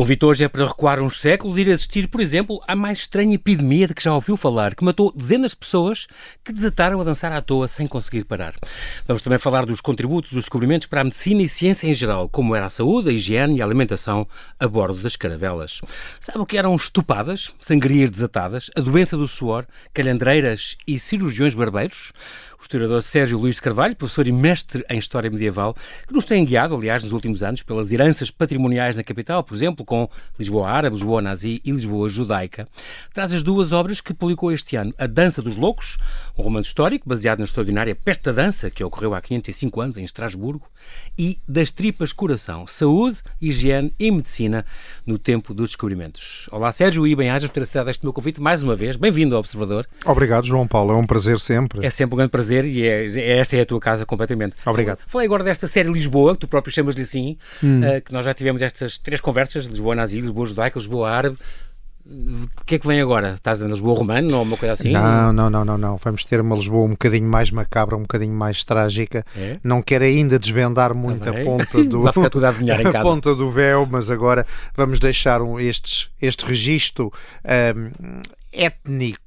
convite hoje é para recuar uns séculos e ir assistir, por exemplo, à mais estranha epidemia de que já ouviu falar, que matou dezenas de pessoas que desataram a dançar à toa sem conseguir parar. Vamos também falar dos contributos dos descobrimentos para a medicina e ciência em geral, como era a saúde, a higiene e a alimentação a bordo das caravelas. Sabe o que eram estupadas, sangrias desatadas, a doença do suor, calhandreiras e cirurgiões barbeiros? O historiador Sérgio Luís Carvalho, professor e mestre em História Medieval, que nos tem guiado, aliás, nos últimos anos, pelas heranças patrimoniais na capital, por exemplo, com Lisboa Árabe, Lisboa Nazi e Lisboa Judaica, traz as duas obras que publicou este ano: A Dança dos Loucos, um romance histórico baseado na extraordinária Peste da Dança, que ocorreu há 505 anos em Estrasburgo, e Das Tripas Coração, Saúde, Higiene e Medicina no Tempo dos Descobrimentos. Olá, Sérgio, e bem-ajas por ter aceitado este meu convite mais uma vez. Bem-vindo ao Observador. Obrigado, João Paulo. É um prazer sempre. É sempre um grande prazer e é, esta é a tua casa completamente. Obrigado. Falei agora desta série Lisboa, que tu próprio chamas-lhe assim, hum. uh, que nós já tivemos estas três conversas, Lisboa nazi, Lisboa judaica, Lisboa árabe. O que é que vem agora? Estás em Lisboa romano ou uma coisa assim? Não, não, não, não, não. Vamos ter uma Lisboa um bocadinho mais macabra, um bocadinho mais trágica. É? Não quero ainda desvendar muito a ponta do Vai ficar tudo a, em casa. a ponta do véu, mas agora vamos deixar um, estes, este registro um, étnico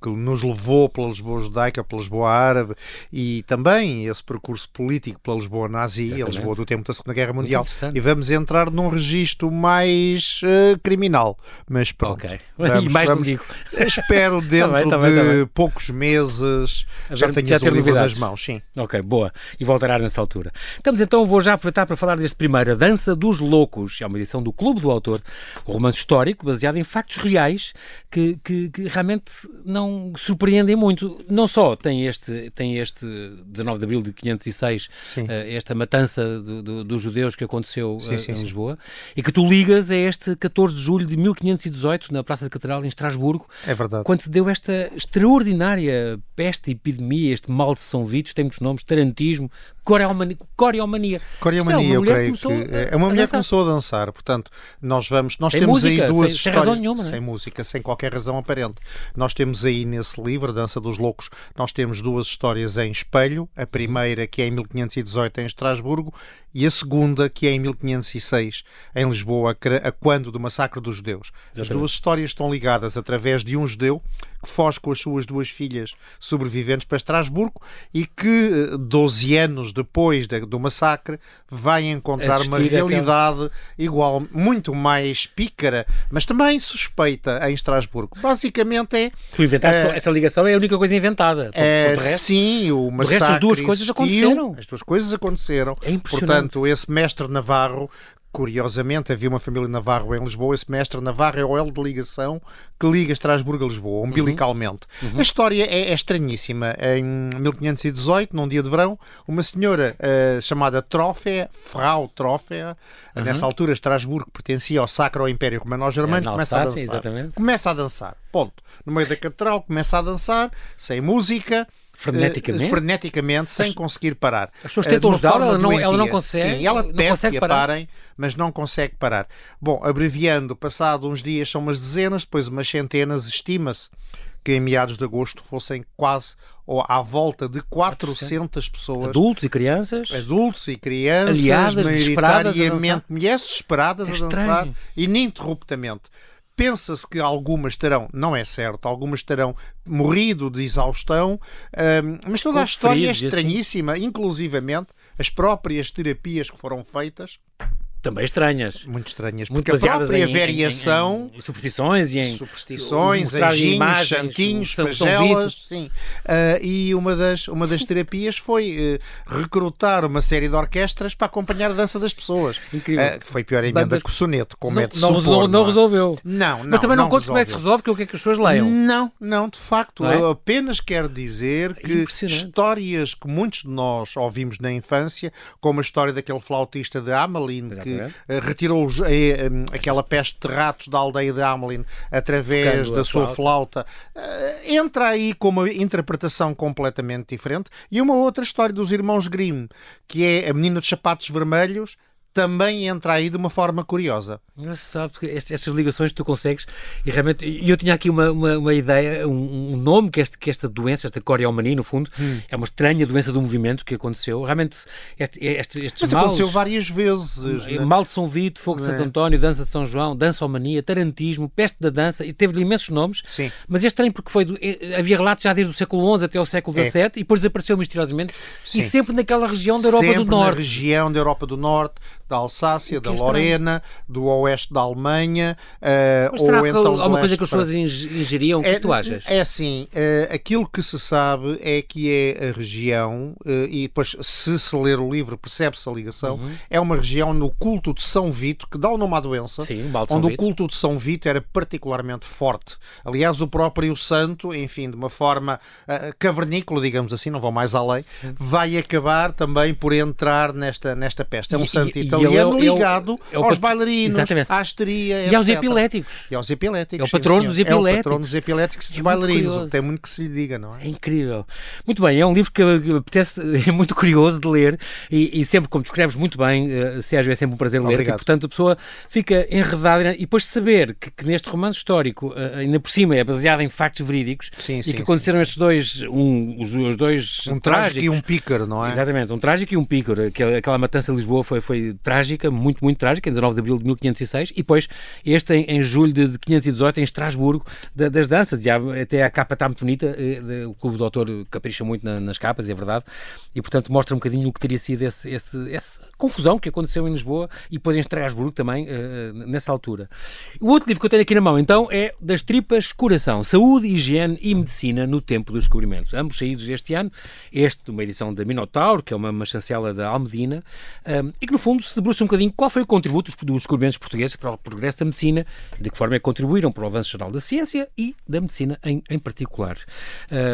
que nos levou pela Lisboa judaica, pela Lisboa árabe e também esse percurso político pela Lisboa nazi, Exatamente. a Lisboa do tempo da Segunda Guerra Mundial. E vamos entrar num registro mais uh, criminal. Mas pronto. Ok. Vamos, mais vamos, Espero dentro também, também, de também. poucos meses já tenho já o livro nas mãos. Sim. Ok, boa. E voltarás nessa altura. Estamos então, vou já aproveitar para falar deste primeiro, A Dança dos Loucos. É uma edição do Clube do Autor, um romance histórico baseado em factos reais que, que que, realmente não surpreendem muito. Não só tem este, tem este 19 de abril de 506, uh, esta matança do, do, dos judeus que aconteceu sim, uh, sim, em Lisboa, e que tu ligas a este 14 de julho de 1518, na Praça da Catedral, em Estrasburgo. É verdade. Quando se deu esta extraordinária peste, epidemia, este mal de São Vitos, tem muitos nomes, tarantismo, coreomania. Coreomania, coreomania é eu creio que é uma mulher que começou a dançar, portanto, nós vamos, nós sem temos música, aí duas sem, histórias sem, nenhuma, sem música, sem qualquer razão aparente. Nós temos aí nesse livro, Dança dos Loucos, nós temos duas histórias em espelho, a primeira que é em 1518 em Estrasburgo e a segunda que é em 1506 em Lisboa, a quando do massacre dos judeus. Exatamente. As duas histórias estão ligadas através de um judeu que foge com as suas duas filhas sobreviventes para Estrasburgo e que, 12 eh, anos depois do massacre, vai encontrar Assistir uma realidade aquela... igual, muito mais pícara, mas também suspeita em Estrasburgo. Basicamente é. Tu inventaste uh, essa ligação, é a única coisa inventada. Uh, sim, o massacre. O resto, as duas coisas aconteceram. As duas coisas aconteceram. É impressionante. Portanto, esse mestre Navarro curiosamente, havia uma família Navarro em Lisboa. Esse mestre Navarro é o L de ligação que liga Estrasburgo a Lisboa, uhum. umbilicalmente. Uhum. A história é, é, estranhíssima. Em 1518, num dia de verão, uma senhora uh, chamada Trófea, Frau Trófea, uhum. nessa altura Estrasburgo pertencia ao Sacro Império Romano-Germânico, é, começa a dançar. Exatamente. Começa a dançar, ponto. No meio da catedral, começa a dançar, sem música freneticamente, uh, freneticamente sem conseguir parar. As pessoas tentam uh, ajudar, ela não, ela não consegue. Sim, ela pede consegue que parar. parem, mas não consegue parar. Bom, abreviando, passado uns dias são umas dezenas, depois umas centenas, estima-se que em meados de agosto fossem quase ou à volta de 400 pessoas. Adultos e crianças. Adultos e crianças, Aliadas, maioritariamente mulheres desesperadas é a dançar ininterruptamente. Pensa-se que algumas terão, não é certo, algumas terão morrido de exaustão, mas toda a história é assim. estranhíssima, inclusivamente as próprias terapias que foram feitas também estranhas. Muito estranhas, porque Muito a própria em, variação... Em, em, superstições e em... Superstições, anjinhos, santinhos, pagelas, sim. Uh, e uma das, uma das terapias foi uh, recrutar uma série de orquestras para acompanhar a dança das pessoas. Incrível. Uh, foi pior emenda Bandas... que o soneto, com não, não, supor, resolveu, não, resolveu. Não, não. Mas também não, não contes como é que se resolve, que é o que é que as pessoas leiam. Não, não, de facto. É? Eu apenas quero dizer que histórias que muitos de nós ouvimos na infância, como a história daquele flautista de Amelin, que eh, retirou eh, aquela peste de ratos da aldeia de Amelin através da sua flauta. Eh, entra aí com uma interpretação completamente diferente. E uma outra história dos irmãos Grimm, que é a menina de sapatos vermelhos também entra aí de uma forma curiosa. Engraçado, porque estas ligações que tu consegues, e realmente, eu tinha aqui uma, uma, uma ideia, um, um, nome que, este, que esta doença, esta coreomania, no fundo, hum. é uma estranha doença do movimento que aconteceu. Realmente, este, este, estes Mas males, aconteceu várias vezes. Né? Mal de São Vito, Fogo de Santo é. António, Dança de São João, Dançomania, Tarantismo, Peste da Dança, e teve imensos nomes. Sim. Mas é estranho porque foi, do, é, havia relatos já desde o século XI até o século XVII é. e depois desapareceu misteriosamente Sim. e sempre naquela região da Europa sempre do Norte. na região da Europa do Norte, da Alsácia, da Lorena, do oeste da Alemanha. Uh, Mas será ou que então há uma coisa que as pessoas ingeriam? O que é, tu achas? É assim, uh, aquilo que se sabe é que é a região, uh, e depois se se ler o livro percebe-se a ligação, uhum. é uma região no culto de São Vito, que dá o nome à doença, Sim, onde o culto de São Vito era particularmente forte. Aliás, o próprio santo, enfim, de uma forma cavernícola, digamos assim, não vou mais além, vai acabar também por entrar nesta, nesta peste. É um e, santo e, italiano e é, ligado é o, é aos bailarinos, exatamente. à histeria, etc. E aos epiléticos. E aos epiléticos. É o patrono sim, dos epiléticos. É o patrono dos epiléticos e dos é bailarinos. Tem muito que se lhe diga, não é? É incrível. Muito bem, é um livro que apetece, é muito curioso de ler e, e sempre, como descreves muito bem, uh, Sérgio, é sempre um prazer ler. E, portanto, a pessoa fica enredada e depois de saber que, que neste romance histórico, uh, ainda por cima, é baseado em factos verídicos sim, e sim, que aconteceram estes dois, um, os, os dois um trágico e um pícaro, não é? Exatamente, um trágico e um pícaro. Aquela matança de Lisboa foi, foi trágica, muito, muito trágica, em 19 de abril de 1506, e depois este em, em julho de, de 518 em Estrasburgo, da, das danças. Já, até a capa está muito bonita, eh, o Clube do Autor capricha muito na, nas capas, é verdade, e portanto mostra um bocadinho o que teria sido esse, esse, essa confusão que aconteceu em Lisboa e depois em Estrasburgo também, uh, nessa altura. O outro livro que eu tenho aqui na mão, então, é Das Tripas Coração, Saúde, Higiene e Medicina no Tempo dos Descobrimentos. Ambos saídos este ano, este uma edição da Minotauro, que é uma, uma chancela da Almedina, um, eh, e que no fundo se debruça um bocadinho qual foi o contributo dos descobrimentos portugueses para o progresso da medicina, de que forma é que contribuíram para o avanço geral da ciência e da medicina em, em particular.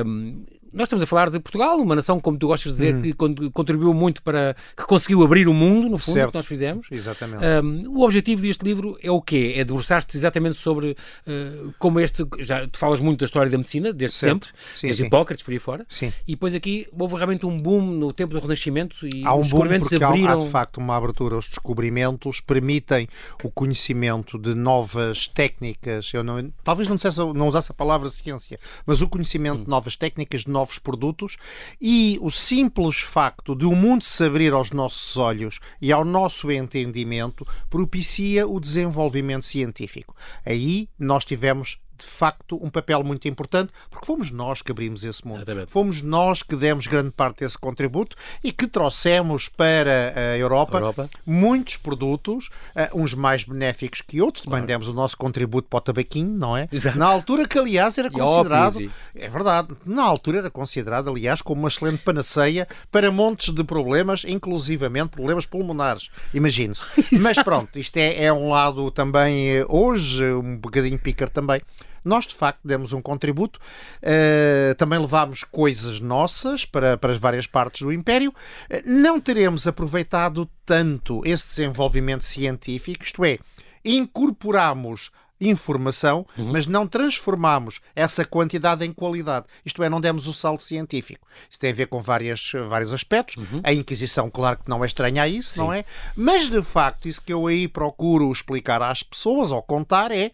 Um, nós estamos a falar de Portugal, uma nação, como tu gostas de dizer, hum. que contribuiu muito para. que conseguiu abrir o mundo, no fundo, certo. que nós fizemos. Exatamente. Um, o objetivo deste livro é o quê? É debruçar-te exatamente sobre uh, como este. Já tu falas muito da história da medicina, desde certo. sempre, sim, desde sim. Hipócrates por aí fora. Sim. E depois aqui houve realmente um boom no tempo do Renascimento e há um os descobrimentos boom porque abriram. Há, há de facto uma abertura. Os descobrimentos permitem o conhecimento de novas técnicas. Eu não, talvez não, dissesse, não usasse a palavra ciência, mas o conhecimento hum. de novas técnicas, de novos produtos e o simples facto de o mundo se abrir aos nossos olhos e ao nosso entendimento propicia o desenvolvimento científico. Aí nós tivemos de facto um papel muito importante, porque fomos nós que abrimos esse mundo. Exatamente. Fomos nós que demos grande parte desse contributo e que trouxemos para a Europa, Europa. muitos produtos, uh, uns mais benéficos que outros. Também claro. demos o nosso contributo para o tabaquinho, não é? Exato. Na altura que, aliás, era e considerado. É verdade. Na altura era considerado, aliás, como uma excelente panaceia para montes de problemas, inclusivamente problemas pulmonares. Imagine-se. Mas pronto, isto é, é um lado também, eh, hoje, um bocadinho pícaro também. Nós, de facto, demos um contributo, uh, também levámos coisas nossas para, para as várias partes do Império. Uh, não teremos aproveitado tanto esse desenvolvimento científico, isto é, incorporamos informação, uhum. mas não transformamos essa quantidade em qualidade. Isto é, não demos o salto científico. Isso tem a ver com várias, vários aspectos. Uhum. A Inquisição, claro que não é estranha a isso, Sim. não é? Mas, de facto, isso que eu aí procuro explicar às pessoas ou contar é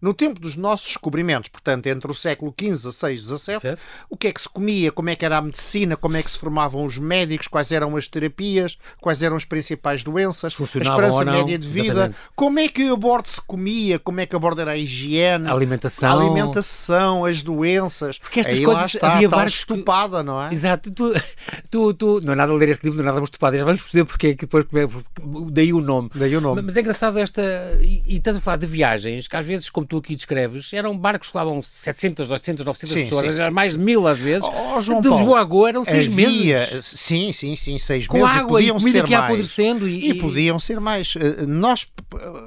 no tempo dos nossos descobrimentos, portanto, entre o século XV, XVI, XVII, o que é que se comia, como é que era a medicina, como é que se formavam os médicos, quais eram as terapias, quais eram as principais doenças, a esperança média de vida, Exatamente. como é que a bordo se comia, como é que a bordo era a higiene, a alimentação, a alimentação as doenças. Porque estas Aí coisas está, havia vários estupada, não é? Exato. Tu, tu, tu, não é nada a ler este livro, não é nada estupado. Já vamos perceber porque é que depois daí o nome. Daí o nome. Mas é engraçado esta. E, e estás a falar de viagens que às vezes, como tu aqui descreves, eram barcos que levavam 700, 800, 900 sim, pessoas, sim, sim. mais de mil às vezes. Oh, João de Lisboa a Goa eram seis havia, meses. Sim, sim, sim, seis Com meses. água e, podiam e comida ser que ia mais. apodrecendo. E, e, podiam ser mais. Eh, nós,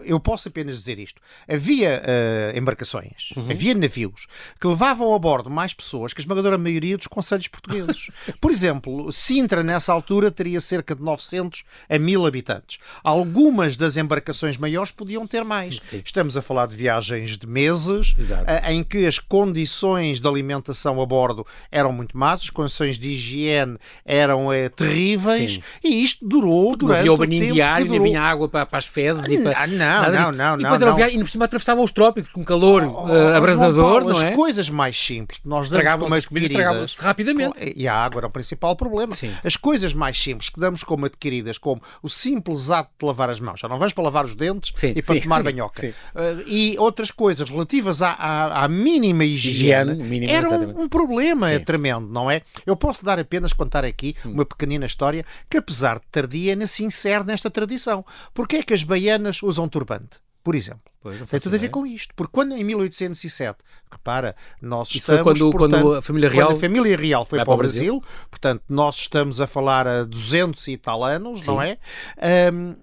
eu posso apenas dizer isto. Havia uh, embarcações, uhum. havia navios que levavam a bordo mais pessoas que a esmagadora maioria dos conselhos portugueses. Por exemplo, Sintra, nessa altura, teria cerca de 900 a 1000 habitantes. Algumas das embarcações maiores podiam ter mais. Estamos a falar de viagens de meses, uh, em que as condições de alimentação a bordo eram muito más, as condições de higiene eram uh, terríveis, Sim. e isto durou durante. Não havia o banho diário, durou... nem vinha água para, para as fezes e para. Ah, não, não, não, e não. não. E por cima atravessavam os trópicos com calor oh, uh, abrasador, Paulo, não é? As coisas mais simples que nós damos como adquiridas. rapidamente. E a água era o principal problema. Sim. As coisas mais simples que damos como adquiridas, como o simples ato de lavar as mãos. Já não vais para lavar os dentes sim, e para sim, tomar banhoca. Uh, e outras coisas relativas à, à, à mínima higiene, higiene eram um, um problema é tremendo, não é? Eu posso dar apenas contar aqui hum. uma pequenina história que, apesar de tardia, ainda se insere nesta tradição. Porquê é que as baianas usam turbante? por exemplo. Pois, Tem tudo a ver com isto. Porque quando em 1807, repara, nós Isso estamos. Foi quando, portanto, quando a família real. Quando a família real foi para, o Brasil, Brasil, portanto, nós estamos a falar a 200 e tal anos, Sim. não é? Um,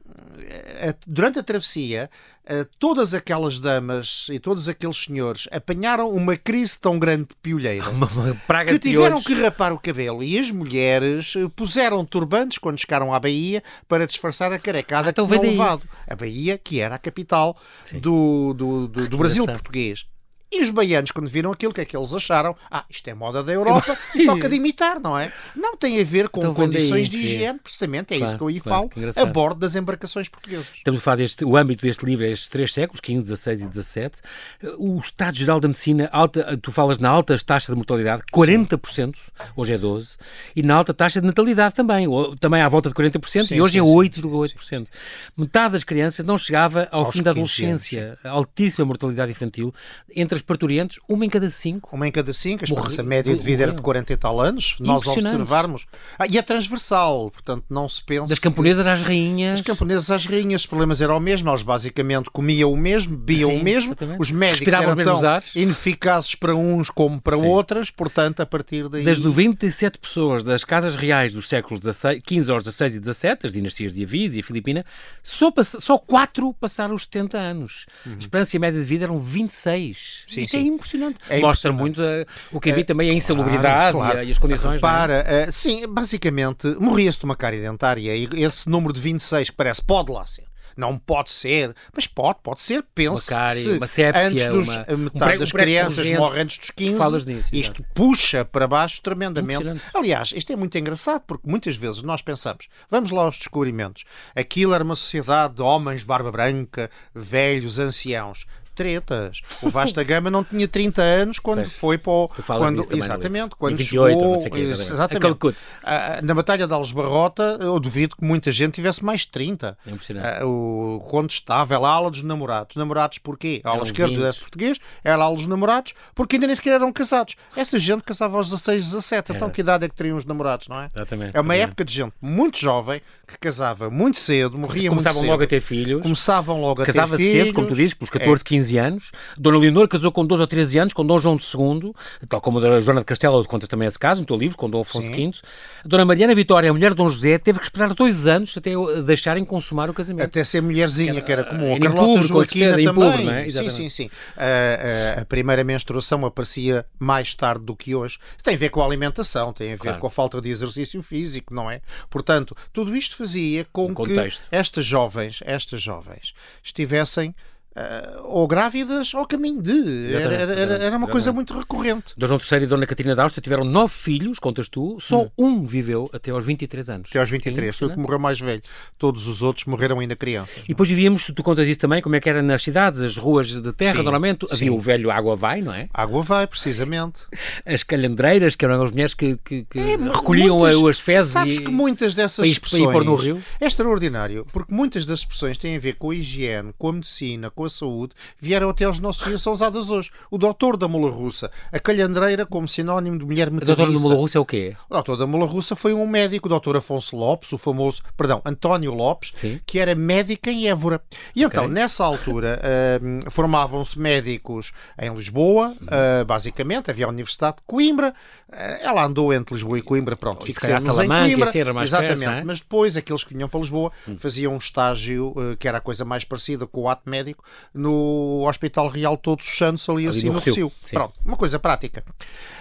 durante a travessia, todas aquelas damas e todos aqueles senhores apanharam uma crise tão grande de piolheira que tiveram que rapar o cabelo e as mulheres eh, puseram turbantes quando chegaram à Bahia para disfarçar a carecada ah, então que tinham levado. A Bahia, que era a capital do, do, do, do Brasil português. E os baianos, quando viram aquilo, o que é que eles acharam? Ah, isto é moda da Europa e toca de imitar, não é? Não tem a ver com então, condições de higiene, precisamente, é claro, isso que eu aí claro, falo, a bordo das embarcações portuguesas. Estamos a falar deste, o âmbito deste livro é estes três séculos, 15, 16 e 17. O Estado-Geral da Medicina, alta, tu falas na alta taxa de mortalidade, 40%, hoje é 12%, e na alta taxa de natalidade também, também à volta de 40%, sim, e hoje sim, é 8,8%. Metade das crianças não chegava ao Aos fim da adolescência, altíssima mortalidade infantil, entre as parturientes, uma em cada cinco. Uma em cada cinco, a esperança média de vida era de 40 e tal anos. Nós observarmos. Ah, e é transversal, portanto, não se pensa. Das camponesas que... às rainhas. Das camponesas às rainhas, os problemas eram o mesmo. Eles basicamente comiam o mesmo, bebiam Sim, o mesmo. Exatamente. Os médicos eram tão ineficazes para uns como para Sim. outras, portanto, a partir daí. Das 97 pessoas das casas reais dos séculos XVI, 15 aos 16 e 17, as dinastias de Avis e a Filipina, só, só 4 passaram os 70 anos. Uhum. A esperança média de vida eram 26. Sim, Isto é sim. é impressionante. É Mostra muito uh, o que havia é, também a insalubridade claro, claro. E, as condições. Para, é? uh, sim, basicamente, morria-se de uma cárie dentária e esse número de 26 que parece pode lá ser não pode ser, mas pode, pode ser, pense uma se uma sépsia, antes dos, uma, metade um das crianças morrem antes dos 15, nisso, isto puxa para baixo tremendamente. Aliás, isto é muito engraçado, porque muitas vezes nós pensamos, vamos lá aos descobrimentos, aquilo era uma sociedade de homens de barba branca, velhos, anciãos tretas. O Vasta Gama não tinha 30 anos quando pois. foi para o. Quando, exatamente, quando 28, chegou. Sei exatamente. Ah, na Batalha de Alesbarrota, eu duvido que muita gente tivesse mais de 30. É o, quando estava, ela ala dos namorados. Namorados porquê? A ala esquerda do português, ela ala dos namorados, porque ainda nem sequer eram casados. Essa gente casava aos 16, 17. Então, que idade é que teriam os namorados, não é? Exatamente. É uma exatamente. época de gente muito jovem que casava muito cedo, morria Começavam muito cedo. logo a ter filhos. Começavam logo a ter filhos. Casava cedo, como tu dizes, pelos 14, é. 15 anos. Dona Leonor casou com 12 ou 13 anos com Dom João II, tal como a Joana de Castelo contas também esse caso, no teu livro, com Dom Afonso Sim. V. A Dona Mariana Vitória, a mulher de Dom José, teve que esperar dois anos até deixarem consumar o casamento. Até ser mulherzinha, que era comum. A Carlota Joaquina também. Público, é? Sim, sim, sim. A, a, a, primeira menstruação aparecia mais tarde do que hoje. Tem a ver com a alimentação, tem a ver claro. com a falta de exercício físico, não é? Portanto, tudo isto fazia com que estas jovens, estas jovens estivessem Uh, ou grávidas ao caminho de. Era, era, era uma coisa muito recorrente. D. João III e Dona Catarina da Áustria tiveram nove filhos, contas tu, só hum. um viveu até aos 23 anos. Até aos 23, foi o que morreu mais velho. Todos os outros morreram ainda crianças. E depois vivíamos, tu contas isso também, como é que era nas cidades, as ruas de terra, sim, normalmente sim. havia o velho Água Vai, não é? Água Vai, precisamente. As calhandreiras, que eram as mulheres que, que, que é, recolhiam muitas, as fezes sabes e, que muitas dessas expressões é extraordinário, porque muitas das expressões têm a ver com a higiene, com a medicina, com a saúde, vieram até aos nossos dias, são usadas hoje. O doutor da mula russa, a calhandreira como sinónimo de mulher metadiça. O doutor da mula russa é o quê? O doutor da mula russa foi um médico, o doutor Afonso Lopes, o famoso, perdão, António Lopes, Sim. que era médico em Évora. E então, okay. nessa altura, uh, formavam-se médicos em Lisboa, uh, basicamente, havia a Universidade de Coimbra, uh, ela andou entre Lisboa e Coimbra, pronto, fixamos em Coimbra. Exatamente, perto, é? mas depois aqueles que vinham para Lisboa faziam um estágio que era a coisa mais parecida com o ato médico, no Hospital Real Todos os Santos, ali, ali assim no, no Rio. Pronto, uma coisa prática.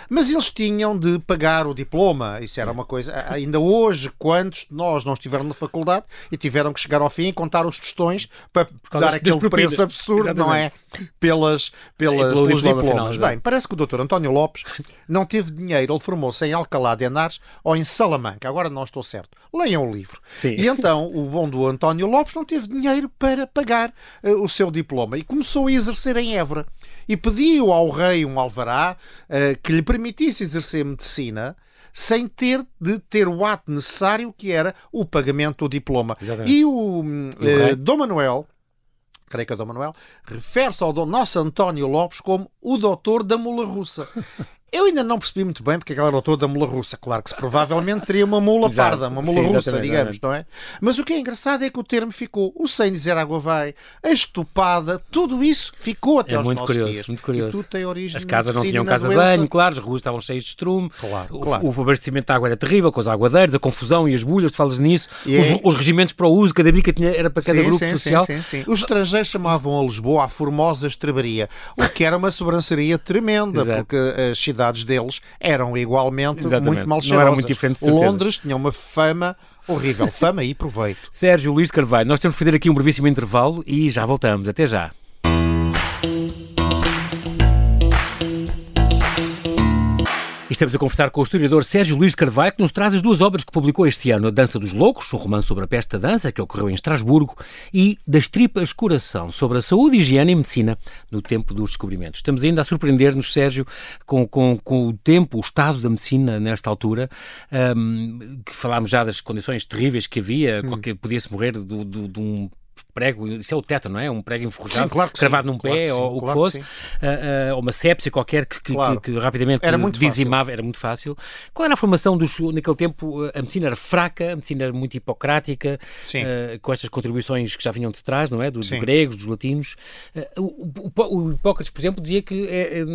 Mas eles tinham de pagar o diploma, isso era uma coisa. Ainda hoje, quantos de nós não estiveram na faculdade e tiveram que chegar ao fim e contar os tostões para dar aquele preço absurdo, Exatamente. não é? Pelas, pelas, é, pelos diplomas. Final, Bem, parece que o Dr. António Lopes não teve dinheiro, ele formou-se em Alcalá de Henares ou em Salamanca, agora não estou certo. Leiam o livro. Sim. E então o bom do António Lopes não teve dinheiro para pagar uh, o seu diploma e começou a exercer em Évora e pediu ao rei um alvará uh, que lhe permitisse exercer medicina sem ter de ter o ato necessário que era o pagamento do diploma. Exatamente. E o, uh, Dom Manuel, creio que é Dom Manuel, refere-se ao Dom nosso António Lopes como o doutor da mula russa. Eu ainda não percebi muito bem porque aquela era toda da mula russa. Claro que se provavelmente teria uma mula parda, uma mula Sim, russa, digamos, não é? Mas o que é engraçado é que o termo ficou, o sem dizer água vai, a estupada, tudo isso ficou até é aos muito nossos curioso, dias. Muito curioso. E tudo tem origem As casas não tinham casa de banho, claro, as ruas estavam cheias de estrume, claro, claro. O, o, abastecimento de água era terrível, com os aguadeiros, a confusão e as bulhas, tu falas nisso, os, é... os, regimentos para o uso, cada bica tinha, era para cada sim, grupo sim, social. Sim, sim, sim. Os estrangeiros chamavam a Lisboa a Formosa Estrebaria, o que era uma sobranceria tremenda, Exato. porque as cidades deles eram igualmente Exatamente. muito mal cheirosas. Não era muito diferente, Londres tinha uma fama horrível. Fama e proveito. Sérgio Luís Carvalho, nós temos que fazer aqui um brevíssimo intervalo e já voltamos. Até já. Estamos a conversar com o historiador Sérgio Luís Carvalho, que nos traz as duas obras que publicou este ano: A Dança dos Loucos, um romance sobre a peste da dança, que ocorreu em Estrasburgo, e Das Tripas Coração, sobre a saúde, higiene e medicina no tempo dos descobrimentos. Estamos ainda a surpreender-nos, Sérgio, com, com, com, o tempo, o estado da medicina nesta altura, um, que falámos já das condições terríveis que havia, hum. podia-se morrer de um prego, isso é o teto, não é? Um prego enferrujado, claro cravado sim, num pé claro ou o que fosse, uh, uh, uma sepsia qualquer que, que, claro. que, que rapidamente era muito dizimava, fácil. era muito fácil. Qual era a formação dos. Naquele tempo a medicina era fraca, a medicina era muito hipocrática, uh, com estas contribuições que já vinham de trás, não é? Do, dos gregos, dos latinos. O, o, o, Hipócrates, por exemplo, dizia que, é, é,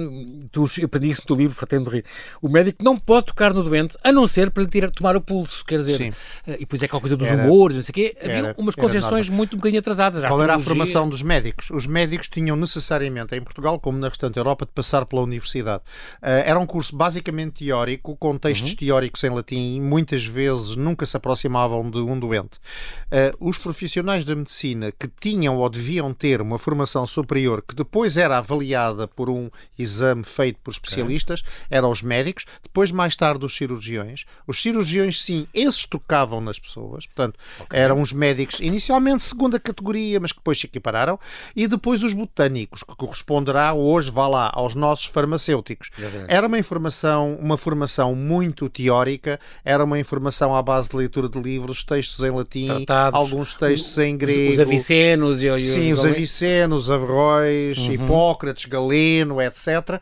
tu, eu aprendi isso no teu livro, fatendo rir, o médico não pode tocar no doente a não ser para lhe tirar, tomar o pulso, quer dizer. e depois é aquela coisa dos era, humores, não sei o quê. Havia umas concepções muito um bocadinho atrasadas. Qual era a formação dos médicos? Os médicos tinham necessariamente, em Portugal, como na restante Europa, de passar pela universidade. Uh, era um curso basicamente teórico, com textos uhum. teóricos em latim, muitas vezes nunca se aproximavam de um doente. Uh, os profissionais da medicina que tinham ou deviam ter uma formação superior, que depois era avaliada por um exame feito por especialistas, okay. eram os médicos, depois, mais tarde, os cirurgiões. Os cirurgiões, sim, esses tocavam nas pessoas, portanto, okay. eram os médicos, inicialmente segunda categoria, mas que depois se equipararam, e depois os botânicos, que corresponderá hoje, vá lá, aos nossos farmacêuticos. Era uma informação, uma formação muito teórica, era uma informação à base de leitura de livros, textos em latim, Tratados, alguns textos em grego. Os, os avicenos e, e Sim, os, os avicenos, Averroes, uhum. Hipócrates, Galeno, etc.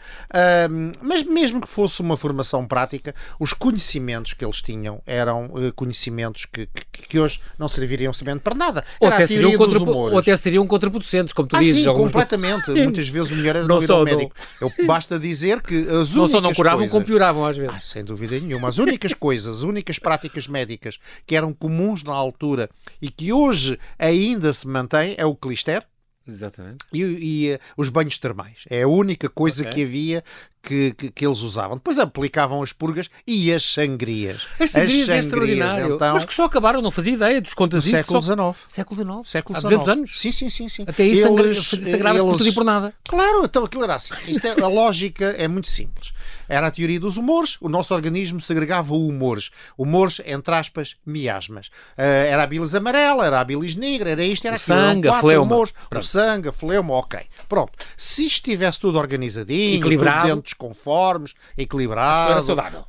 Um, mas mesmo que fosse uma formação prática, os conhecimentos que eles tinham eram uh, conhecimentos que, que, que, hoje não serviriam somente para nada. Era a teoria dos humores ou até seriam contraproducentes, como tu ah, dizes. Sim, completamente. Muitas vezes o melhor era não ir ao médico. Eu, basta dizer que as não únicas só não curavam, coisas... como pioravam às vezes. Ah, sem dúvida nenhuma. As únicas coisas, as únicas práticas médicas que eram comuns na altura e que hoje ainda se mantém é o clister, Exatamente. E, e uh, os banhos termais. É a única coisa okay. que havia que, que, que, eles usavam. Depois aplicavam as purgas e as sangrias. As sangrias, as sangrias é extraordinário. Então, Mas que só acabaram, não fazia ideia dos contas disso. Século XIX. Só... Século XIX. Século Há 200 anos? Sim, sim, sim. sim. Até aí sangrava-se por tudo e por nada. Claro, então aquilo era assim. Isto é, a lógica é muito simples. Era a teoria dos humores. O nosso organismo segregava humores. Humores, entre aspas, miasmas. Uh, era a bilis amarela, era a bilis negra, era isto, era aquilo. Sangue, a fleuma. Humores. O sangue, a fleuma, ok. Pronto. Se estivesse tudo organizadinho, equilibrado, tudo dentro conformes, equilibrado,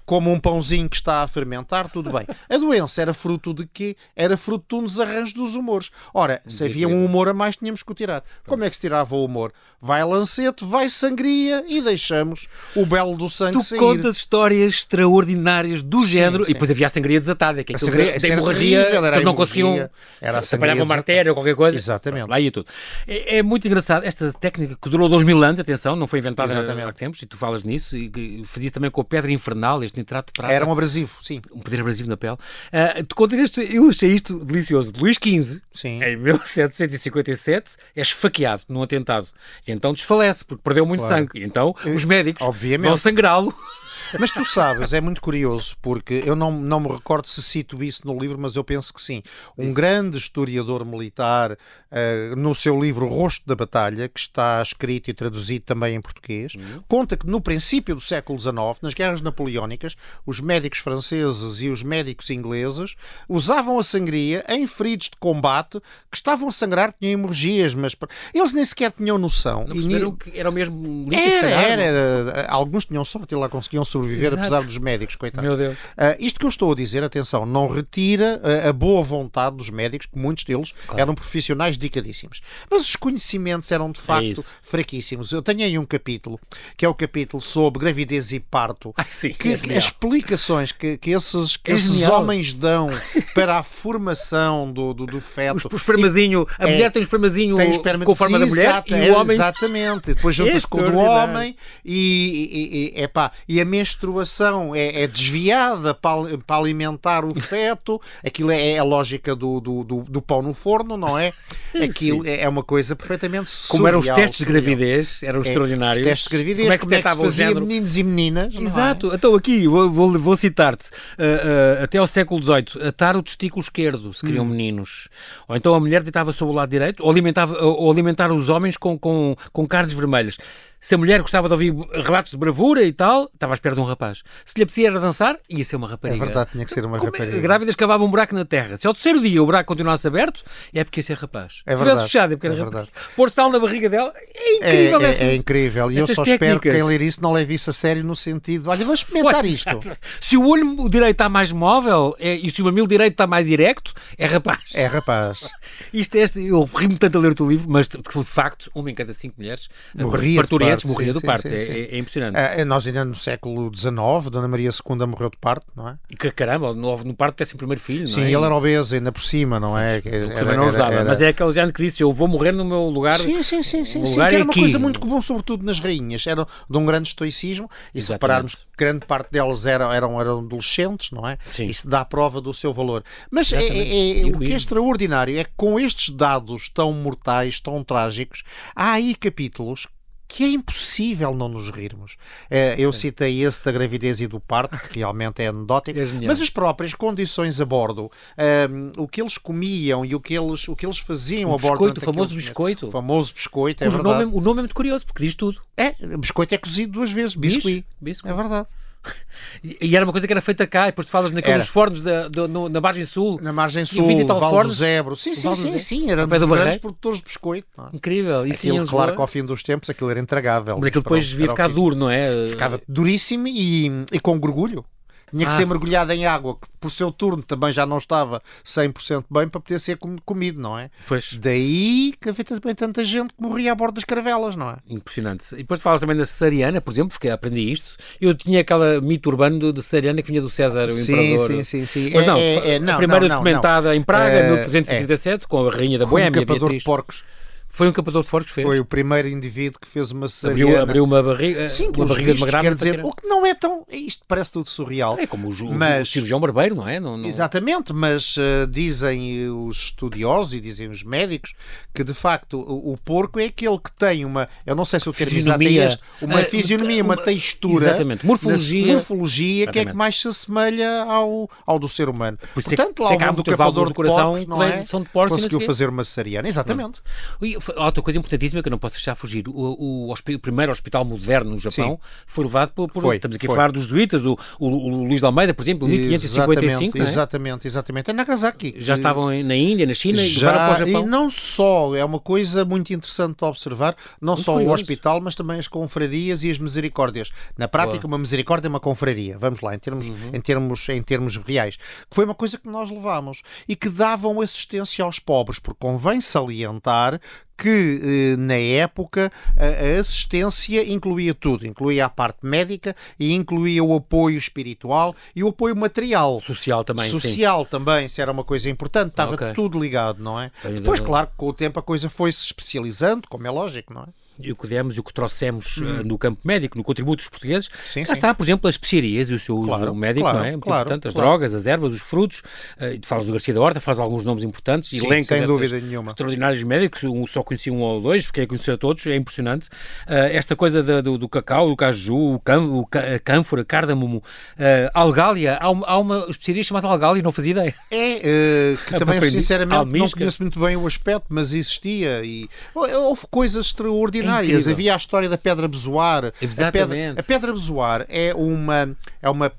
como um pãozinho que está a fermentar, tudo bem. A doença era fruto de quê? Era fruto de um desarranjo dos humores. Ora, se havia um humor a mais, tínhamos que o tirar. Como é que se tirava o humor? Vai lancete, vai sangria e deixamos o belo do sangue tu sair. contas histórias extraordinárias do género sim. e depois havia a sangria desatada, que é sangria- da hemorragia, terrível, eles não conseguiam era se apanhavam uma artéria ou qualquer coisa. Exatamente. Lá ia tudo. É, é muito engraçado. Esta técnica que durou dois mil anos, atenção, não foi inventada Exatamente. há tempos, e tu falas nisso, e que fazia também com a pedra infernal, este nitrato de prata. Era um abrasivo, sim. um poder abrasivo na pele. Ah, tu contas este, eu achei isto delicioso. Luís XV, Sim. em 1757, é esfaqueado num atentado. E então desfalece, porque perdeu muito Claro. sangue. E então os médicos Obviamente. vão Tchau. Mas tu sabes, é muito curioso, porque eu não, não me recordo se cito isso no livro, mas eu penso que sim. Um grande historiador militar, eh, no seu livro Rosto da Batalha, que está escrito e traduzido também em português, conta que no princípio do século XIX, nas guerras napoleónicas, os médicos franceses e os médicos ingleses usavam a sangria em feridos de combate que estavam a sangrar, tinham hemorragias, mas eles nem sequer tinham noção. Não E perceberam que era o mesmo líquido, era, era, era. Alguns tinham sorte e lá conseguiam sobreviver, Exato. apesar dos médicos, coitados. Meu Deus. Ah, isto que eu estou a dizer, atenção, não retira ah, a boa vontade dos médicos, que muitos deles eram profissionais dedicadíssimos. Mas os conhecimentos eram de facto É fraquíssimos. Eu tenho aí um capítulo, que é o capítulo sobre gravidez e parto, Ai, sim, que é as explicações que, que esses, que É esses genial. homens dão para a formação do, do, do feto. O espermazinho, a É, mulher tem um espermazinho Tem o esperma com a forma da mulher Exato, e é, o homem. Exatamente. Depois junta-se com o do homem e, e, e, epá, e a menstruação é, é desviada para, para alimentar o feto. Aquilo é, é a lógica do, do, do, do pão no forno, não é? Aquilo é é uma coisa perfeitamente Como eram os testes de gravidez, eram É, extraordinários. Os testes de gravidez, como é que se como é que se fazia género? meninos e meninas. é? Exato. Então aqui, vou, vou, vou citar-te. Uh, uh, até ao século XVIII, atar o testículo esquerdo, se Hum. queriam meninos. Ou então a mulher deitava sobre o lado direito, ou, alimentava, ou alimentar os homens com, com, com carnes vermelhas. Se a mulher gostava de ouvir relatos de bravura e tal, estava à espera de um rapaz. Se lhe apetecia era dançar, ia ser uma É rapariga. verdade, tinha que ser uma Como é- rapariga. Grávidas cavavam um buraco na terra. Se ao terceiro dia o buraco continuasse aberto, é porque ia ser rapaz. É Se tivesse verdade, fechado, é porque era é rapaz. Pôr sal na barriga dela, é É, incrível. é- estas- é incrível. E eu só espero que técnicas. quem ler isso não leve isso a sério no sentido, olha, vamos experimentar Pois, isto. Se o olho direito está mais móvel é- e se o mamilo direito está mais erecto, é rapaz. É rapaz. Isto é este, eu ri-me tanto a ler o teu livro, mas de facto, uma em cada cinco mulheres Morria parto, morria do parto. sim, é, sim. é- é impressionante. Ah, nós ainda no século XIX, Dona Maria II morreu de parto, não é? Que caramba, no, no parto desse primeiro filho, Sim, não é? ele era obeso ainda por cima, não é? Era- também não ajudava, era- mas é aquele género que disse: Eu vou morrer no meu lugar. Sim, sim, sim, sim, sim que é era uma aqui. coisa muito comum, sobretudo nas rainhas. Era de um grande estoicismo e se repararmos que grande parte delas eram, eram, eram adolescentes, não é? Sim. Isso dá prova do seu valor. Mas é- é- é- o que é extraordinário é que com estes dados tão mortais, tão trágicos, há aí capítulos que é impossível não nos rirmos. Eh, Eu citei esse da gravidez e do parto, que realmente é anedótico, É mas as próprias condições a bordo, ehm, o que eles comiam e o que eles, o que eles faziam O a bordo. biscoito, o famoso biscoito. O famoso biscoito, é verdade. nome, é- o nome é muito curioso, porque diz tudo. É, biscoito é cozido duas vezes, biscuit. Biscuit. É verdade. E, e era uma coisa que era feita cá, e depois tu falas naqueles Era. fornos da, do- no- na margem sul. Na margem sul, 20 e tal Val do fornos. Zebro. Sim, sim, do sim, sim. Era um dos do grandes produtores de biscoito. é? Incrível. Isso Aquilo, em claro que ao fim dos tempos aquilo era intragável. Mas aquilo depois devia ficar duro, não é? Ficava duríssimo e, e com gorgulho. Tinha que Ah. ser mergulhado em água, que por seu turno também já não estava 100% bem para poder ser com- comido, não é? Pois, Daí que havia também tanta gente que morria a bordo das caravelas, não é? impressionante. E depois falas também da cesariana, por exemplo, porque aprendi isto. Eu tinha aquela mito urbano de cesariana que vinha do César, o imperador. sim, sim, sim. Mas não, É- é- é- a não, primeira não, não, documentada em Praga, Eh, 1337, com a rainha da um Boémia, capador Beatriz. de porcos. Foi um capador de porcos que fez. Foi o primeiro indivíduo que fez uma cesariana. Abriu, abriu uma barriga, Sim, uma barriga de grávida. quer dizer, tirar. o que não é tão. Isto parece tudo surreal. É como o, Mas- o cirurgião barbeiro, não é? Não, não... Exatamente, mas eh, dizem os estudiosos e dizem os médicos que de facto o, o porco é aquele que tem uma, eu não sei se o termo exato é este, uma Ah, fisionomia, uma, uma- textura, Exatamente, morfologia. na- morfologia que é que Exatamente. mais se assemelha ao, ao do ser humano. Por é Portanto, lá o do muitas válvulas capador do de coração porcos, não é? são de porcos conseguiu fazer uma cesariana, exatamente. E Outra coisa importantíssima que eu não posso deixar fugir: o, o, o primeiro hospital moderno no Japão Sim. foi levado por. por- Foi, estamos aqui foi. a falar dos jesuítas, do o, o Luís de Almeida, por exemplo, em 1555. não é? exatamente, exatamente. É Nagasaki. Já estavam na Índia, na China, e Já, levaram para o Japão. e não só, é uma coisa muito interessante de observar, não Muito só curioso. o hospital, mas também as confrarias e as misericórdias. Na prática, uma misericórdia é uma confraria, vamos lá, em termos, Uhum. em termos, em termos reais. Que foi uma coisa que nós levámos e que davam assistência aos pobres, porque convém salientar que na época a assistência incluía tudo, incluía a parte médica e incluía o apoio espiritual e o apoio material. Social também, Social sim. também, se era uma coisa importante, estava okay. tudo ligado, não é? Depois, claro, com o tempo a coisa foi se especializando, como é lógico, não é? E o que demos e o que trouxemos uh, no campo médico, no contributo dos portugueses, sim, cá sim. está, por exemplo, as especiarias e o seu claro, uso médico, claro, não é? Muito claro, importante, as claro. drogas, as ervas, os frutos, uh, falas do Garcia da Horta, faz alguns nomes importantes e elencas sem dúvida nenhuma. extraordinários médicos, um, só conheci um ou dois, fiquei a conhecer a todos, é impressionante. Uh, esta coisa da, do, do, cacau, do caju, o, cam, o a cânfora, cárdamomo, uh, algália, há uma, há uma especiaria chamada algália, não fazia ideia. É, que também, sinceramente, Almisca. não conheço muito bem o aspecto, mas existia e houve coisas extraordinárias. É Havia história da pedra bezoar. Exatamente. A pedra, a pedra bezoar é uma, é uma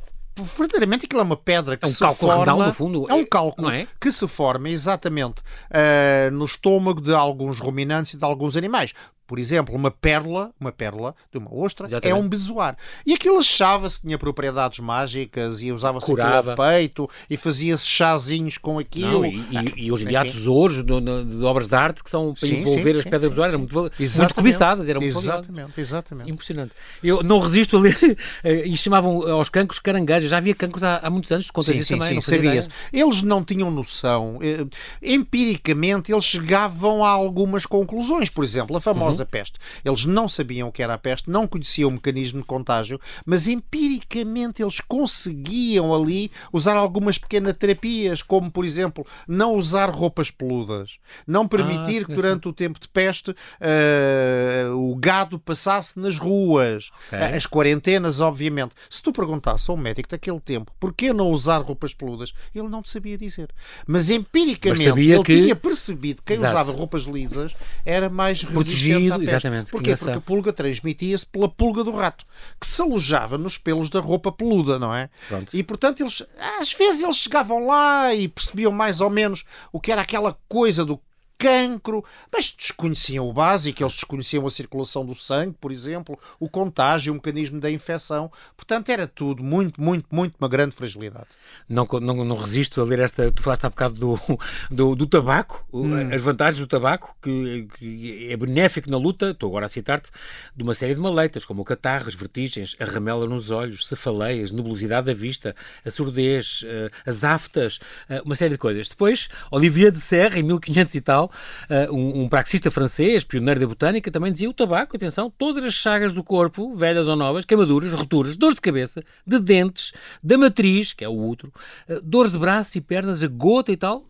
verdadeiramente aquilo é uma pedra que é um se cálculo forma, renal, no fundo. É um cálculo é? que se forma exatamente uh, no estômago de alguns ruminantes e de alguns animais por exemplo, uma pérola, uma pérola de uma ostra Exatamente. é um bezoar. E aquilo achava-se que tinha propriedades mágicas e usava-se aquilo ao peito e fazia-se chazinhos com aquilo. Não, e, e, e, hoje em dia há tesouros de, de, obras de arte que são para sim, envolver sim, as pedras bezoares, eram muito, muito cobiçadas, eram muito Exatamente, exatamente. Impressionante. Eu não resisto a ler, eh, e chamavam aos cancros caranguejos, já havia cancros há, há muitos anos, contas sim, sim, também. Sim, sabia-se. Eles não tinham noção. Eh, empiricamente, eles chegavam a algumas conclusões. Por exemplo, a famosa uhum. peste. Eles não sabiam o que era a peste, não conheciam o mecanismo de contágio, mas empiricamente eles conseguiam ali usar algumas pequenas terapias, como por exemplo, não usar roupas peludas, não permitir ah, que durante o tempo de peste uh, o gado passasse nas ruas, okay. as quarentenas, obviamente. Se tu perguntasse a um médico daquele tempo porquê não usar roupas peludas, ele não te sabia dizer. Mas empiricamente mas ele que... tinha percebido que quem Exato. usava roupas lisas era mais protegido Exatamente. Porquê? Porque a pulga transmitia-se pela pulga do rato, que se alojava nos pelos da roupa peluda, não é? Pronto. E portanto eles, às vezes eles chegavam lá e percebiam mais ou menos o que era aquela coisa do cancro, mas desconheciam o básico, eles desconheciam a circulação do sangue, por exemplo, o contágio, o mecanismo da infecção. Portanto, era tudo muito, muito, muito uma grande fragilidade. Não, não, não resisto a ler esta. Tu falaste há bocado do, do, do tabaco, hum. as vantagens do tabaco, que, que, é benéfico na luta, estou agora a citar-te, de uma série de maleitas, como o catarro, as vertigens, a ramela nos olhos, cefaleias, nebulosidade da vista, a surdez, eh, as aftas, eh, uma série de coisas. Depois, Olivier de Serre, em 1500 e tal, uh, um, um praxista francês, pioneiro da botânica, também dizia o tabaco, atenção, todas as chagas do corpo, velhas ou novas, queimaduras, roturas, dores de cabeça, de dentes, da matriz, que é o útero, uh, dores de braço e pernas, a gota e tal,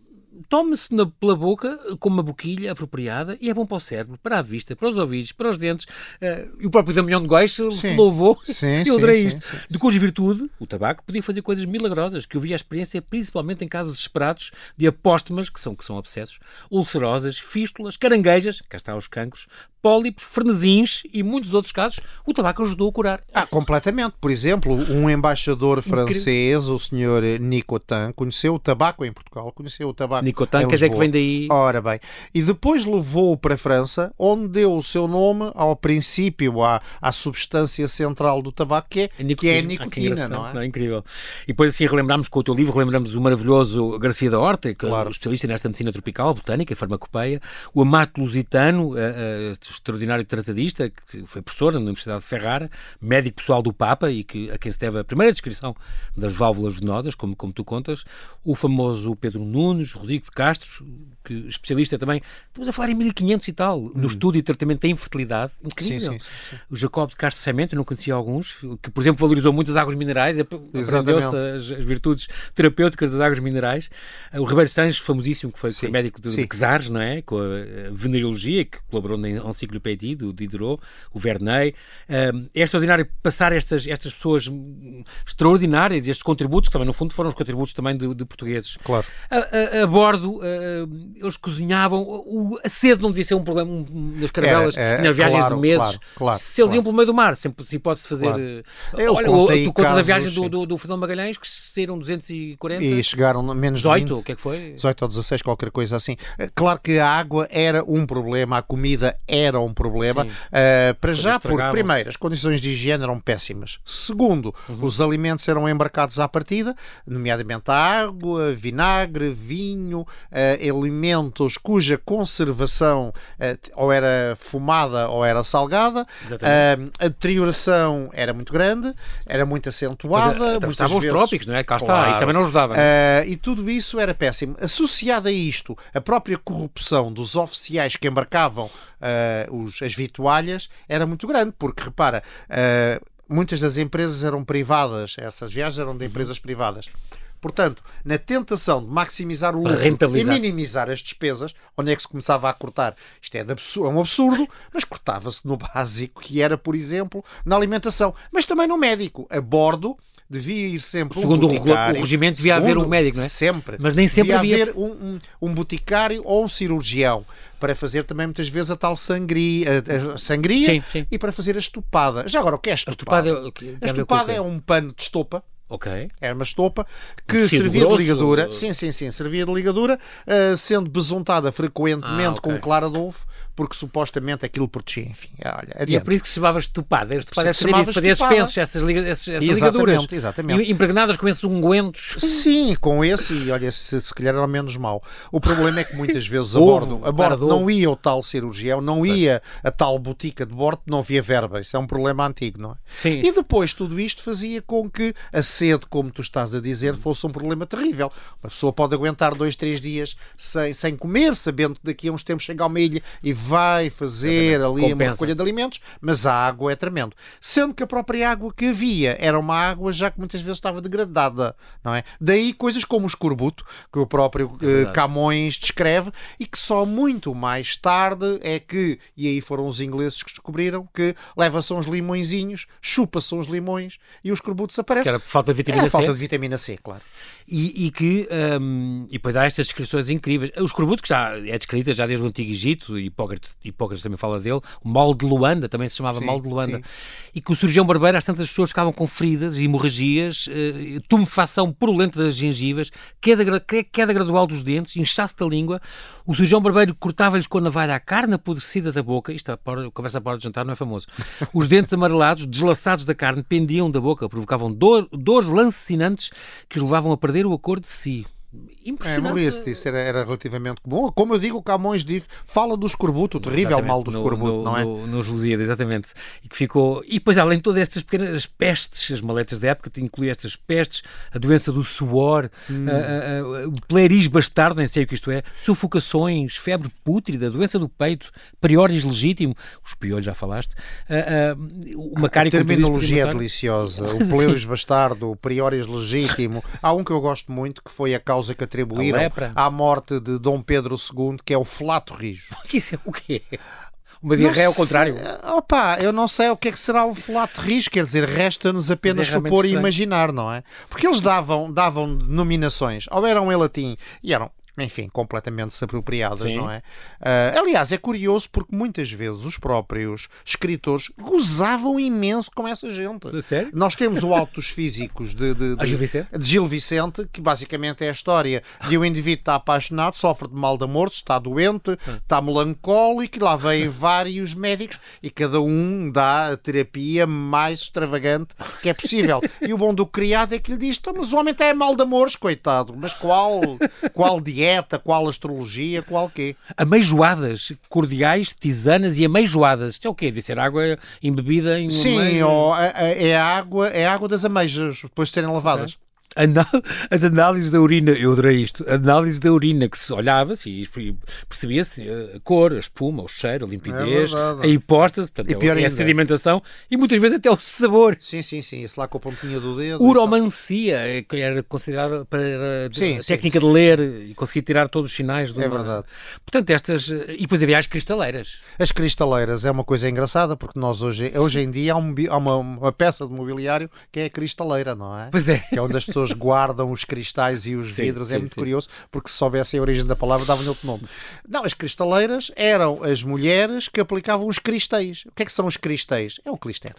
tome-se pela boca com uma boquilha apropriada e é bom para o cérebro, para a vista, para os ouvidos, para os dentes. Uh, e o próprio Damião de Góis louvou sim, eu adorei isto. Sim, sim, de cuja virtude, o tabaco podia fazer coisas milagrosas, que eu vi a experiência principalmente em casos desesperados de apóstomas, que são, que são abscessos, ulcerosas, fístulas, caranguejas, cá está os cancros, pólipos, fernezins e muitos outros casos, o tabaco ajudou a curar. Ah, completamente. Por exemplo, um embaixador francês, o senhor Nicotin, conheceu o tabaco em Portugal, conheceu o tabaco Nicotin, quer dizer que vem daí. Ora bem. E depois levou-o para a França, onde deu o seu nome ao princípio, à, à substância central do tabaco, que é, a que é a nicotina, ah, não é? Não, é incrível. E depois assim relembramos com o teu livro, relembramos o maravilhoso Garcia da Horta, que claro. é um especialista nesta medicina tropical, botânica farmacopeia, o Amato Lusitano, extraordinário tratadista, que foi professor na Universidade de Ferrara, médico pessoal do Papa e que, a quem se deve a primeira descrição das válvulas venosas, como, como tu contas, o famoso Pedro Nunes, Rodrigo de Castro, que especialista também, estamos a falar em 1500 e tal, no hum. estudo e tratamento da infertilidade, incrível. Sim, sim, sim, o Jacob de Castro Semento, eu não conhecia alguns, que por exemplo valorizou muito as águas minerais, aprendeu-se as, as, virtudes terapêuticas das águas minerais. O Ribeiro Sanches, famosíssimo, que foi, foi médico de, de não é? Com a venereologia, que colaborou na enciclopédia do Diderot, o Verneuil. É extraordinário passar estas, estas pessoas extraordinárias, estes contributos, que também no fundo foram os contributos também de, de portugueses. Claro. A, a, a bordo, uh, eles cozinhavam, o, a sede não devia ser um problema um, nas caravelas, é, nas viagens claro, de meses. Claro, claro, se eles iam pelo meio do mar, sempre se pode fazer. Uh, olha, tu contas a viagem do, do, do Fernando Magalhães, que saíram 240 e chegaram menos 18, de 20, o que é que foi? 18 ou 16, qualquer coisa assim. Eh, claro que a água era um problema, a comida era um problema. Uh, para já, por primeiro, as condições de higiene eram péssimas. Segundo, uhum. os alimentos eram embarcados à partida, nomeadamente a água, vinagre, vinho vinho, uh, alimentos cuja conservação uh, ou era fumada ou era salgada, a deterioração era muito grande, era muito acentuada. Atravessavam os trópicos, não é? Cá claro. está, isso também não ajudava. e tudo isso era péssimo. Associado a isto, a própria corrupção dos oficiais que embarcavam os, as vitualhas era muito grande, porque repara, muitas das empresas eram privadas, essas viagens eram de empresas privadas. Portanto, na tentação de maximizar o lucro e minimizar as despesas, onde é que se começava a cortar? Isto é, absurdo, é um absurdo, mas cortava-se no básico, que era, por exemplo, na alimentação, mas também no médico. A bordo devia ir sempre Segundo um boticário. o regimento devia haver um médico, não é? Sempre. Mas nem sempre devia havia. haver um, um, um boticário ou um cirurgião para fazer também muitas vezes a tal sangria, a, a sangria sim, sim. e para fazer a estupada. Já agora, o que é a estupada? A estupada, é, a estupada é um pano de estopa Ok. Era uma estopa que servia grosso, de ligadura. ou... Sim, sim, sim. Servia de ligadura, uh, sendo besuntada frequentemente ah, okay. com clara de ovo, porque supostamente aquilo protegia. Enfim, olha, E é por isso que se chamava estupada. Estupada é servir isso para essas, liga, essas, essas ligaduras. Exatamente. Impregnadas com esses ungüentos. Sim, com esse, e olha, se, se calhar era menos mau. O problema é que muitas vezes a bordo, a bordo não ia o tal cirurgião, não ia a tal botica de bordo, não havia verba. Isso é um problema antigo, não é? Sim. E depois tudo isto fazia com que a sede, como tu estás estás a dizer fosse um problema terrível. Uma pessoa pode aguentar dois, três dias sem, sem comer, sabendo que daqui a uns tempos chega a uma ilha e vai fazer ali Compensa. uma recolha de alimentos, mas a água é tremendo. Sendo que a própria água que havia era uma água já que muitas vezes estava degradada, não é? Daí coisas como o escorbuto, que o próprio é uh, Camões descreve e que só muito mais tarde é que, e aí foram os ingleses que descobriram, que leva-se uns limõezinhos, chupa-se uns limões e o escorbuto desaparece. Que era por falta de vitamina é, C. falta de vitamina C, claro. E, e que um, e depois há estas descrições incríveis. O escorbuto, que já é descrita já desde o Antigo Egito, e Hipócrates, Hipócrates também fala dele, o mal de Luanda, também se chamava sim, mal de Luanda, sim. e que o cirurgião barbeiro, às tantas pessoas ficavam com feridas, hemorragias, uh, tumefação purulenta das gengivas, queda, queda gradual dos dentes, inchaço da língua. O cirurgião barbeiro cortava-lhes com a navalha a carne apodrecida da boca, isto a conversa para de jantar não é famoso. Os dentes amarelados, deslaçados da carne, pendiam da boca, provocavam dor, dores lancinantes que os levavam a perder o acordo de si. Impressionante. É, morria-se disso, era, era, relativamente comum. Como eu digo, o Camões diz, fala do escorbuto, o terrível exatamente, mal do escorbuto, no, não é? No, nos Lusíadas, exatamente. E que ficou. E depois, além de todas estas pequenas pestes, as maletas da época incluía estas pestes, a doença do suor, hum. a, a, a, o pleris bastardo, nem sei o que isto é, sufocações, febre pútrida, doença do peito, priores legítimo, os piolhos já falaste, a, uma cara A terminologia é deliciosa. O pleris bastardo, o priores legítimo. Há um que eu gosto muito que foi a causa que atribuíram à morte de Dom Pedro II, que é o flato rijo. Que isso é o quê? Uma diarreia ao contrário? Opa, eu não sei o que é que será o flato rijo, quer dizer, resta-nos apenas é supor estranho. e imaginar, não é? Porque eles davam, davam denominações, ou eram em latim, e eram enfim, completamente desapropriadas, Sim. não é? Uh, aliás, é curioso porque muitas vezes os próprios escritores gozavam imenso com essa gente. De sério? Nós temos o Autos Físicos de, de, de, Gil Vicente? de Gil Vicente, que basicamente é a história de um indivíduo que está apaixonado, sofre de mal de amor, está doente, hum. está melancólico, e lá vêm vários médicos e cada um dá a terapia mais extravagante que é possível. E o bom do criado é que lhe diz: então, mas o homem está é mal de amores, coitado, mas qual, qual dieta? Dieta, qual astrologia, qual quê? Ameijoadas, cordiais, tisanas e ameijoadas. Isto é o quê? Deve ser água embebida em Sim, ou, é, água, é água das ameijas, depois de serem lavadas. As análises da urina, eu adorei isto, análise da urina que se olhava-se e percebia-se a cor, a espuma, o cheiro, a limpidez, é a hipóstase, portanto, é a sedimentação e muitas vezes até o sabor. Sim, sim, sim, isso lá com a pontinha do dedo. Uromancia, é que era considerada para sim, a técnica sim, de ler e conseguir tirar todos os sinais do. É verdade. Portanto, estas. E depois havia as cristaleiras. As cristaleiras é uma coisa engraçada porque nós hoje, hoje em dia há, um, há uma, uma peça de mobiliário que é a cristaleira, não é? Pois é. Que é onde as pessoas pessoas guardam os cristais e os sim, vidros. É sim, é muito sim. curioso, porque se soubessem a origem da palavra, davam-lhe outro nome. Não, as cristaleiras eram as mulheres que aplicavam os cristéis. O que é que são os cristéis? É o clister.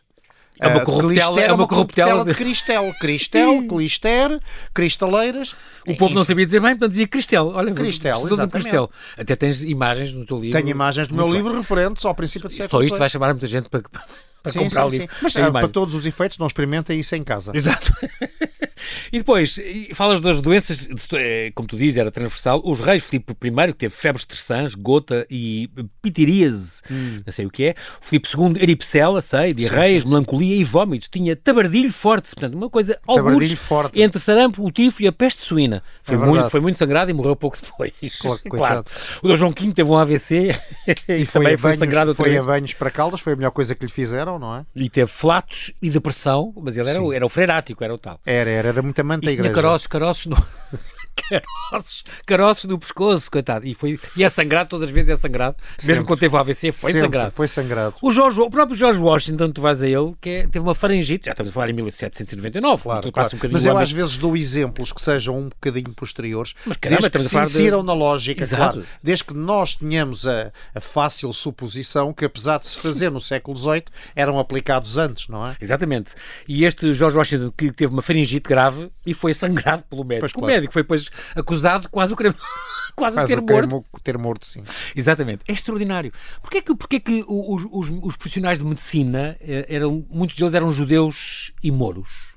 É uma corruptela, é uma corruptela de cristel, cristel, clister, cristaleiras. O povo não sabia dizer bem, portanto dizia cristel. Olha, cristel, exatamente. cristel. Até tens imagens no teu livro. Tenho imagens do meu livro referentes ao princípio do século Só isto vai chamar muita gente para, para sim, comprar sim, livro. Mas é, para todos os efeitos, não experimenta isso em casa. Exato. E depois, falas das doenças, eh, como tu dizes, era transversal. Os reis, Filipe I, que teve febres terçãs, gota e pitiríase, hum. não sei o que é. Filipe II, eripsela, sei, diarreias, melancolia e vómitos. Tinha tabardilho forte, portanto, uma coisa alguns forte. entre sarampo, o tifo e a peste suína. Foi, é muito, foi muito sangrado e morreu pouco depois. Claro, claro. O Dom João V teve um AVC e, e foi também foi banhos, sangrado Foi a banhos para Caldas, foi a melhor coisa que lhe fizeram, não é? E teve flatos e depressão, mas ele era, era o freirático, era o tal. Era, era, era muito amante da igreja. caroços, caroços no... caroços, caroços no pescoço, coitado. E, foi, e é sangrado, todas as vezes é sangrado. Sempre. Mesmo quando teve o AVC, foi Sempre, sangrado. Foi sangrado. O, George, o próprio George Washington, tu vais a ele, que é, teve uma faringite, já estamos a falar em 1799. Claro, claro. Um mas eu às vezes dou exemplos que sejam um bocadinho posteriores, mas caramba, desde que se insiram de... na lógica, Exato. claro. Desde que nós tenhamos a, a fácil suposição que, apesar de se fazer no século XVIII, eram aplicados antes, não é? Exatamente. E este George Washington, que teve uma faringite grave e foi sangrado pelo médico. Pois, claro. O médico foi depois acusado quase o crime. quase o ter morto. ter morto, sim. Exatamente. É extraordinário. Porquê que, porquê que os, os, os profissionais de medicina, eh, eram, muitos deles eram judeus e moros?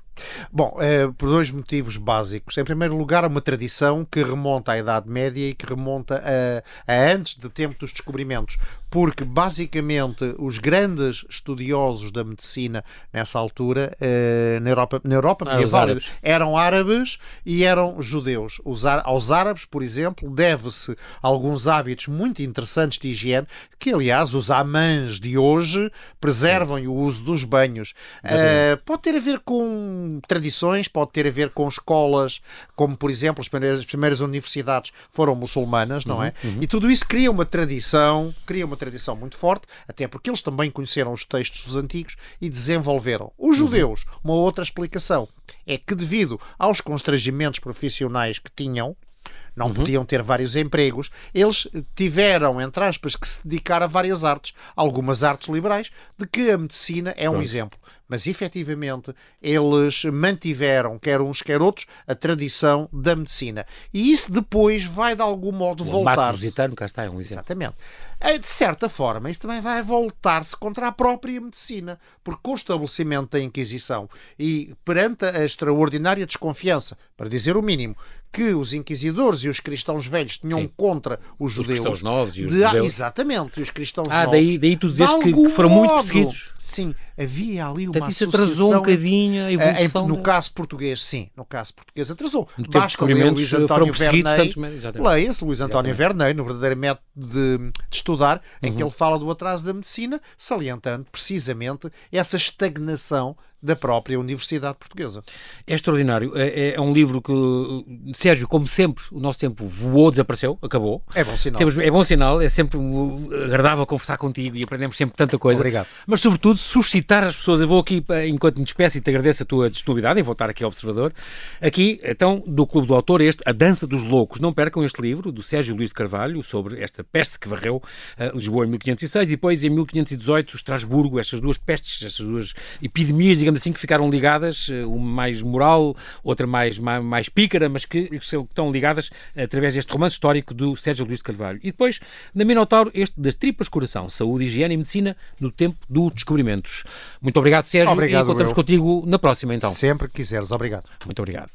Bom, é, por dois motivos básicos. Em primeiro lugar, uma tradição que remonta à Idade Média e que remonta a, a antes do tempo dos descobrimentos, porque basicamente os grandes estudiosos da medicina nessa altura, eh, na Europa, na Europa ah, árabes. eram árabes e eram judeus. Os, aos árabes, por exemplo, deve-se alguns hábitos muito interessantes de higiene, que aliás os amãs de hoje preservam o uso dos banhos. Uh, pode ter a ver com tradições, pode ter a ver com escolas, como por exemplo as primeiras, as primeiras universidades foram muçulmanas, não é? Uhum, uhum. E tudo isso cria uma tradição, cria uma tradição muito forte, até porque eles também conheceram os textos antigos e desenvolveram. Os uhum. judeus, uma outra explicação é que devido aos constrangimentos profissionais que tinham, não uhum. podiam ter vários empregos, eles tiveram, entre aspas, que se dedicar a várias artes, algumas artes liberais, de que a medicina é um Pronto. exemplo mas efetivamente eles mantiveram, quer uns quer outros, a tradição da medicina. E isso depois vai de algum modo voltar. O cá está, é um exemplo. Exatamente. Eh, de certa forma, isso também vai voltar-se contra a própria medicina, porque com o estabelecimento da Inquisição e perante a extraordinária desconfiança, para dizer o mínimo, que os inquisidores e os cristãos velhos tinham Sim. contra os judeus. Os cristãos novos e os de, judeus. Exatamente, os cristãos ah, novos. Daí, daí tu dizes que, que, foram modo, muito perseguidos. Sim, havia ali uma Portanto, isso atrasou um bocadinho a evolução. no da... caso português, sim, no caso português atrasou. No Basta ler Luís António Vernei, leia-se Luís António Vernei, no verdadeiro método de, de estudar, em uhum. que ele fala do atraso da medicina, salientando precisamente essa estagnação da própria Universidade Portuguesa. É extraordinário. É, é, é, um livro que, Sérgio, como sempre, o nosso tempo voou, desapareceu, acabou. É bom sinal. Temos, é bom sinal, é sempre agradável conversar contigo e aprendemos sempre tanta coisa. Obrigado. Mas, sobretudo, suscitar as pessoas. Eu vou aqui, enquanto me despeço e te agradeço a tua disponibilidade em voltar aqui ao Observador, aqui, então, do Clube do Autor, este, A Dança dos Loucos. Não percam este livro, do Sérgio Luís de Carvalho, sobre esta peste que varreu uh, Lisboa em 1506 e depois, em 1518, Estrasburgo, estas duas pestes, estas duas epidemias, digamos assim, que ficaram ligadas, eh, uma mais moral, outra mais, mais, mais pícara, mas que, que estão ligadas através deste romance histórico do Sérgio Luís de Carvalho. E depois, na Minotauro, este das tripas coração, saúde, higiene e medicina no tempo dos descobrimentos. Muito obrigado, Sérgio, obrigado, e encontramos contigo na próxima, então. Sempre que quiseres. Obrigado. Muito obrigado.